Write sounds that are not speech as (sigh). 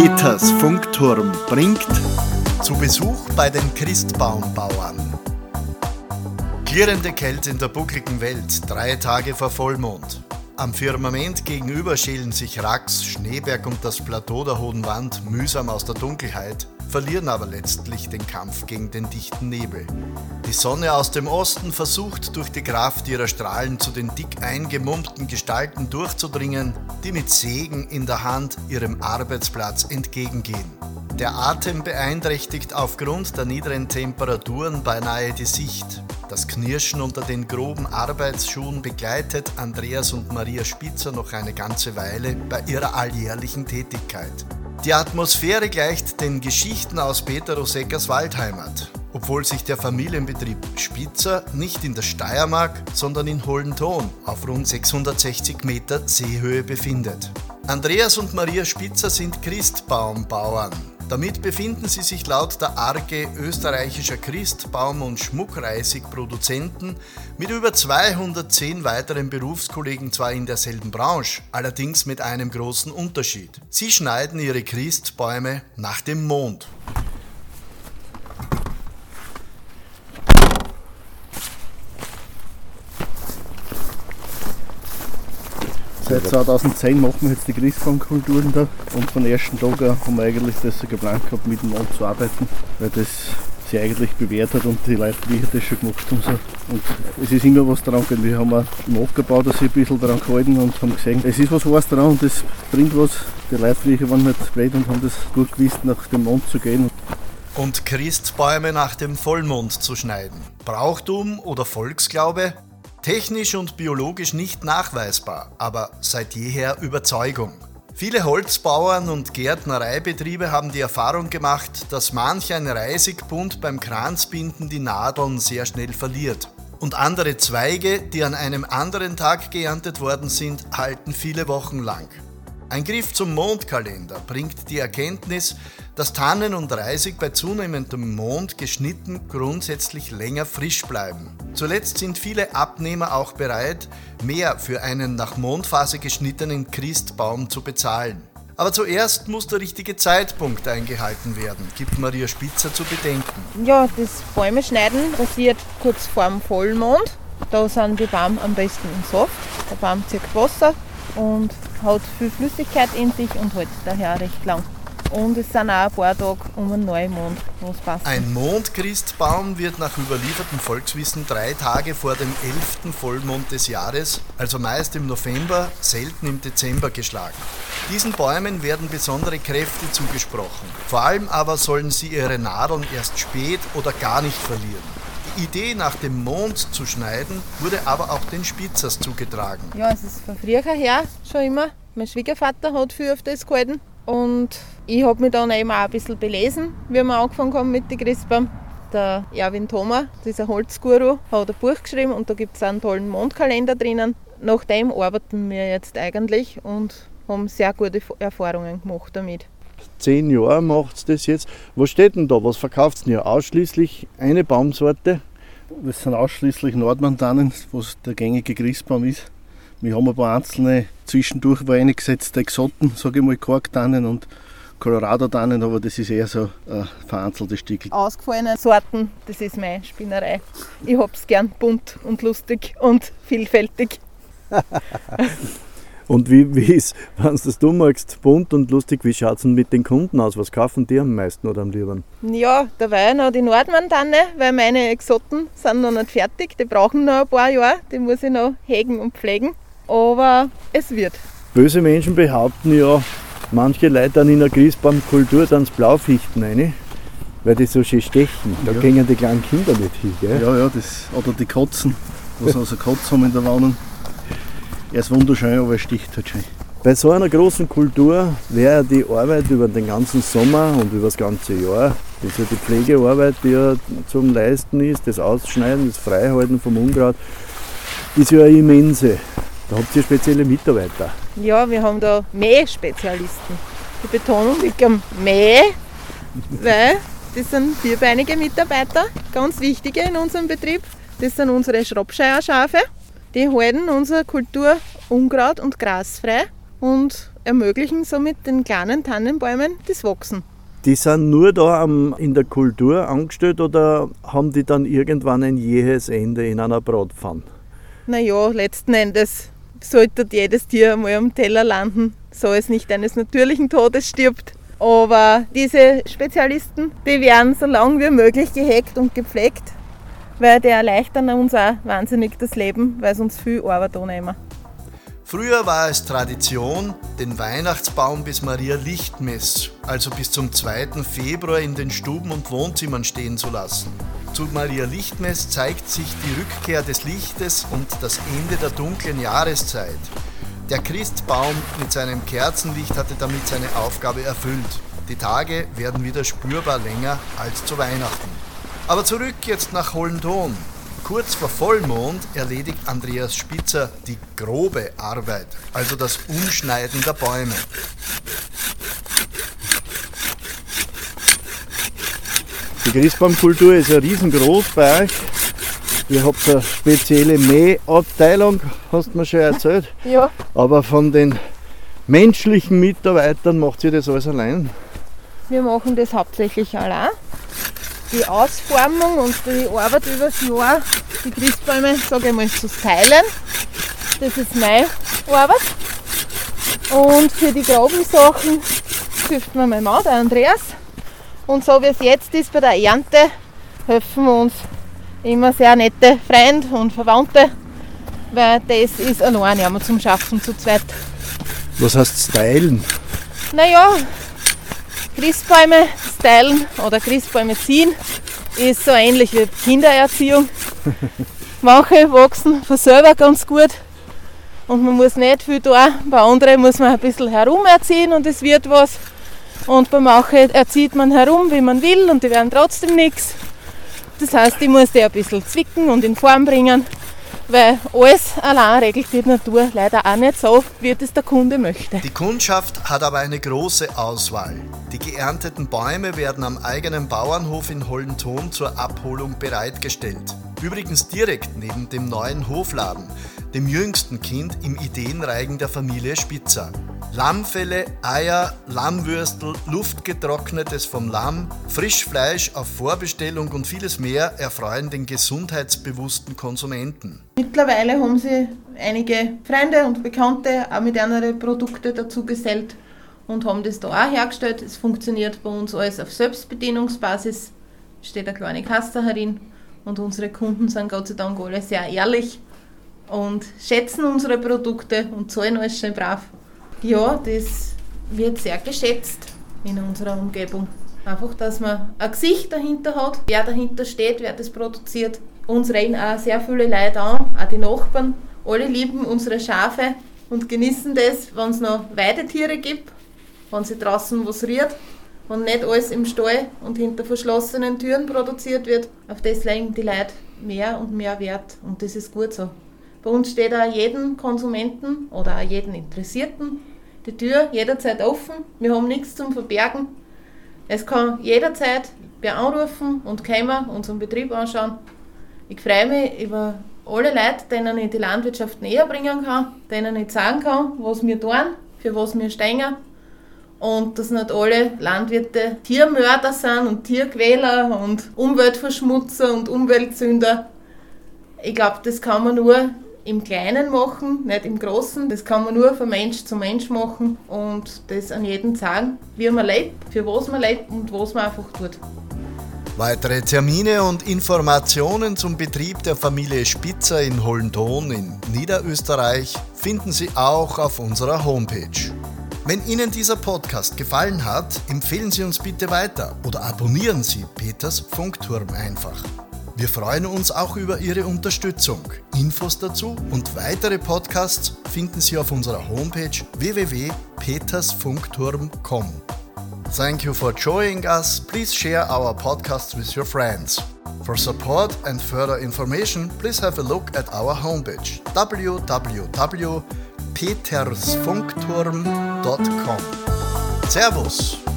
Peters Funkturm bringt zu Besuch bei den Christbaumbauern. Klirrende Kälte in der buckligen Welt, drei Tage vor Vollmond. Am Firmament gegenüber schälen sich Rax, Schneeberg und das Plateau der Hohen Wand mühsam aus der Dunkelheit, verlieren aber letztlich den Kampf gegen den dichten Nebel. Die Sonne aus dem Osten versucht durch die Kraft ihrer Strahlen zu den dick eingemummten Gestalten durchzudringen, die mit Sägen in der Hand ihrem Arbeitsplatz entgegengehen. Der Atem beeinträchtigt aufgrund der niedrigen Temperaturen beinahe die Sicht. Das Knirschen unter den groben Arbeitsschuhen begleitet Andreas und Maria Spitzer noch eine ganze Weile bei ihrer alljährlichen Tätigkeit. Die Atmosphäre gleicht den Geschichten aus Peter Roseckers Waldheimat, obwohl sich der Familienbetrieb Spitzer nicht in der Steiermark, sondern in Hollenton auf rund 660 Meter Seehöhe befindet. Andreas und Maria Spitzer sind Christbaumbauern. Damit befinden sie sich laut der Arge österreichischer Christbaum- und Schmuckreisigproduzenten mit über 210 weiteren Berufskollegen zwar in derselben Branche, allerdings mit einem großen Unterschied. Sie schneiden ihre Christbäume nach dem Mond. Seit 2010 machen wir jetzt die Christbaumkulturen da und von ersten Tag an haben wir eigentlich das so geplant gehabt, mit dem Mond zu arbeiten, weil das sich eigentlich bewährt hat und die Leute wie das schon gemacht haben. So. Und es ist immer was dran gegangen. Wir haben auch nachgebaut, dass sie ein bisschen daran gehalten und haben gesehen, es ist was was dran und das bringt was. Die Leute waren nicht blöd und haben das gut gewusst, nach dem Mond zu gehen. Und Christbäume nach dem Vollmond zu schneiden. Brauchtum oder Volksglaube? Technisch und biologisch nicht nachweisbar, aber seit jeher Überzeugung. Viele Holzbauern und Gärtnereibetriebe haben die Erfahrung gemacht, dass manch ein Reisigbund beim Kranzbinden die Nadeln sehr schnell verliert. Und andere Zweige, die an einem anderen Tag geerntet worden sind, halten viele Wochen lang. Ein Griff zum Mondkalender bringt die Erkenntnis, dass Tannen und Reisig bei zunehmendem Mond geschnitten grundsätzlich länger frisch bleiben. Zuletzt sind viele Abnehmer auch bereit, mehr für einen nach Mondphase geschnittenen Christbaum zu bezahlen. Aber zuerst muss der richtige Zeitpunkt eingehalten werden, gibt Maria Spitzer zu bedenken. Ja, das Bäume schneiden passiert kurz vor dem Vollmond. Da sind die Bäume am besten im Saft. Der Baum zieht Wasser und hat viel Flüssigkeit in sich und hält daher recht lang. Und es sind auch ein paar Tage um einen Neumond, wo es passt. Ein Mondchristbaum wird nach überliefertem Volkswissen drei Tage vor dem 11. Vollmond des Jahres, also meist im November, selten im Dezember geschlagen. Diesen Bäumen werden besondere Kräfte zugesprochen. Vor allem aber sollen sie ihre Nadeln erst spät oder gar nicht verlieren. Die Idee, nach dem Mond zu schneiden, wurde aber auch den Spitzers zugetragen. Ja, es ist von früher her schon immer. Mein Schwiegervater hat viel auf das gehalten. Und ich habe mich dann eben auch ein bisschen belesen, wie wir angefangen haben mit den Christbaum. Der Erwin Thoma, dieser Holzguru, hat ein Buch geschrieben und da gibt es einen tollen Mondkalender drinnen. Nach dem arbeiten wir jetzt eigentlich und haben sehr gute Erfahrungen gemacht damit. Zehn Jahre macht das jetzt. Was steht denn da? Was verkauft ihr? Ausschließlich eine Baumsorte? Das sind ausschließlich Nordmantanen, was der gängige Christbaum ist. Wir haben ein paar einzelne zwischendurch eingesetzte Exoten, sage ich mal, Korktannen und Colorado-Tannen, aber das ist eher so ein vereinzeltes Stück. Ausgefallene Sorten, das ist meine Spinnerei. Ich hab's gern bunt und lustig und vielfältig. (laughs) und wie, wie ist, wenn du das du magst, bunt und lustig, wie schaut es denn mit den Kunden aus? Was kaufen die am meisten oder am liebsten? Ja, da war ja noch die Nordmann-Tanne, weil meine Exoten sind noch nicht fertig. Die brauchen noch ein paar Jahre, die muss ich noch hegen und pflegen. Aber es wird. Böse Menschen behaupten ja, manche Leute dann in der Christbaumkultur dann das Blaufichten rein, weil die so schön stechen. Da ja. gehen die kleinen Kinder nicht hin. Gell? Ja, ja, das, oder die Katzen, was also Katz haben in der Wohnung. Er ist wunderschön, aber er sticht halt schön. Bei so einer großen Kultur wäre die Arbeit über den ganzen Sommer und über das ganze Jahr, also die Pflegearbeit, die ja zum Leisten ist, das Ausschneiden, das Freihalten vom Unkraut, ist ja eine immense. Da habt ihr spezielle Mitarbeiter. Ja, wir haben da Mähspezialisten. Die Betonung liegt am Mäh, weil das sind vierbeinige Mitarbeiter, ganz wichtige in unserem Betrieb. Das sind unsere Schraubscheierschafe. Die halten unsere Kultur unkraut- und grasfrei und ermöglichen somit den kleinen Tannenbäumen das Wachsen. Die sind nur da in der Kultur angestellt oder haben die dann irgendwann ein jähes Ende in einer Bratpfanne? Naja, letzten Endes sollte jedes Tier einmal am Teller landen, so es nicht eines natürlichen Todes stirbt. Aber diese Spezialisten, die werden so lange wie möglich gehegt und gepflegt, weil die erleichtern uns auch wahnsinnig das Leben, weil sie uns viel Arbeit annehmen. Früher war es Tradition, den Weihnachtsbaum bis Maria Lichtmess, also bis zum 2. Februar in den Stuben und Wohnzimmern stehen zu lassen. Zu Maria Lichtmess zeigt sich die Rückkehr des Lichtes und das Ende der dunklen Jahreszeit. Der Christbaum mit seinem Kerzenlicht hatte damit seine Aufgabe erfüllt. Die Tage werden wieder spürbar länger als zu Weihnachten. Aber zurück jetzt nach Hollenton. Kurz vor Vollmond erledigt Andreas Spitzer die grobe Arbeit, also das Umschneiden der Bäume. Die Christbaumkultur ist ja riesengroß bei euch. Ihr habt eine spezielle Mähabteilung, hast du mir schon erzählt. Ja. Aber von den menschlichen Mitarbeitern macht ihr das alles allein? Wir machen das hauptsächlich allein die Ausformung und die Arbeit über das Jahr, die Christbäume, sage ich mal, zu teilen. Das ist meine Arbeit. Und für die groben Sachen hilft mir mein Mann, der Andreas. Und so wie es jetzt ist bei der Ernte, helfen wir uns immer sehr nette Freunde und Verwandte, weil das ist allein ja zum Schaffen zu zweit. Was heißt stylen? Naja, Christbäume stylen oder Christbäume ziehen ist so ähnlich wie Kindererziehung. (laughs) Manche wachsen von selber ganz gut und man muss nicht viel tun. Bei anderen muss man ein bisschen herumerziehen und es wird was. Und bei manchen erzieht man herum, wie man will und die werden trotzdem nichts. Das heißt, ich muss die ein bisschen zwicken und in Form bringen weil alles allein regelt die Natur leider auch nicht so, wie es der Kunde möchte. Die Kundschaft hat aber eine große Auswahl. Die geernteten Bäume werden am eigenen Bauernhof in Hollenton zur Abholung bereitgestellt. Übrigens direkt neben dem neuen Hofladen, dem jüngsten Kind im Ideenreigen der Familie Spitzer. Lammfelle, Eier, Lammwürstel, luftgetrocknetes vom Lamm, Frischfleisch auf Vorbestellung und vieles mehr erfreuen den gesundheitsbewussten Konsumenten. Mittlerweile haben sie einige Freunde und Bekannte auch mit anderen Produkten dazu gesellt und haben das da auch hergestellt. Es funktioniert bei uns alles auf Selbstbedienungsbasis, steht eine kleine Kasse herin und unsere Kunden sind Gott sei Dank alle sehr ehrlich und schätzen unsere Produkte und zahlen alles schön brav. Ja, das wird sehr geschätzt in unserer Umgebung. Einfach, dass man ein Gesicht dahinter hat, wer dahinter steht, wer das produziert. Uns reden auch sehr viele Leute an, auch die Nachbarn. Alle lieben unsere Schafe und genießen das, wenn es noch Weidetiere gibt, wenn sie draußen was rührt, wenn nicht alles im Stall und hinter verschlossenen Türen produziert wird. Auf das legen die Leute mehr und mehr Wert und das ist gut so. Bei uns steht auch jedem Konsumenten oder auch jedem Interessierten die Tür jederzeit offen. Wir haben nichts zum Verbergen. Es kann jederzeit wer anrufen und kommen, unseren Betrieb anschauen. Ich freue mich über alle Leute, denen ich die Landwirtschaft näher bringen kann, denen ich sagen kann, was wir tun, für was wir stehen. Und dass nicht alle Landwirte Tiermörder sind und Tierquäler und Umweltverschmutzer und Umweltsünder. Ich glaube, das kann man nur im Kleinen machen, nicht im Großen. Das kann man nur von Mensch zu Mensch machen und das an jeden sagen, wie man lebt, für was man lebt und was man einfach tut. Weitere Termine und Informationen zum Betrieb der Familie Spitzer in Hollenton in Niederösterreich finden Sie auch auf unserer Homepage. Wenn Ihnen dieser Podcast gefallen hat, empfehlen Sie uns bitte weiter oder abonnieren Sie Peters Funkturm einfach. Wir freuen uns auch über Ihre Unterstützung. Infos dazu und weitere Podcasts finden Sie auf unserer Homepage www.petersfunkturm.com. Thank you for joining us. Please share our podcast with your friends. For support and further information, please have a look at our homepage www.petersfunkturm.com. Servus!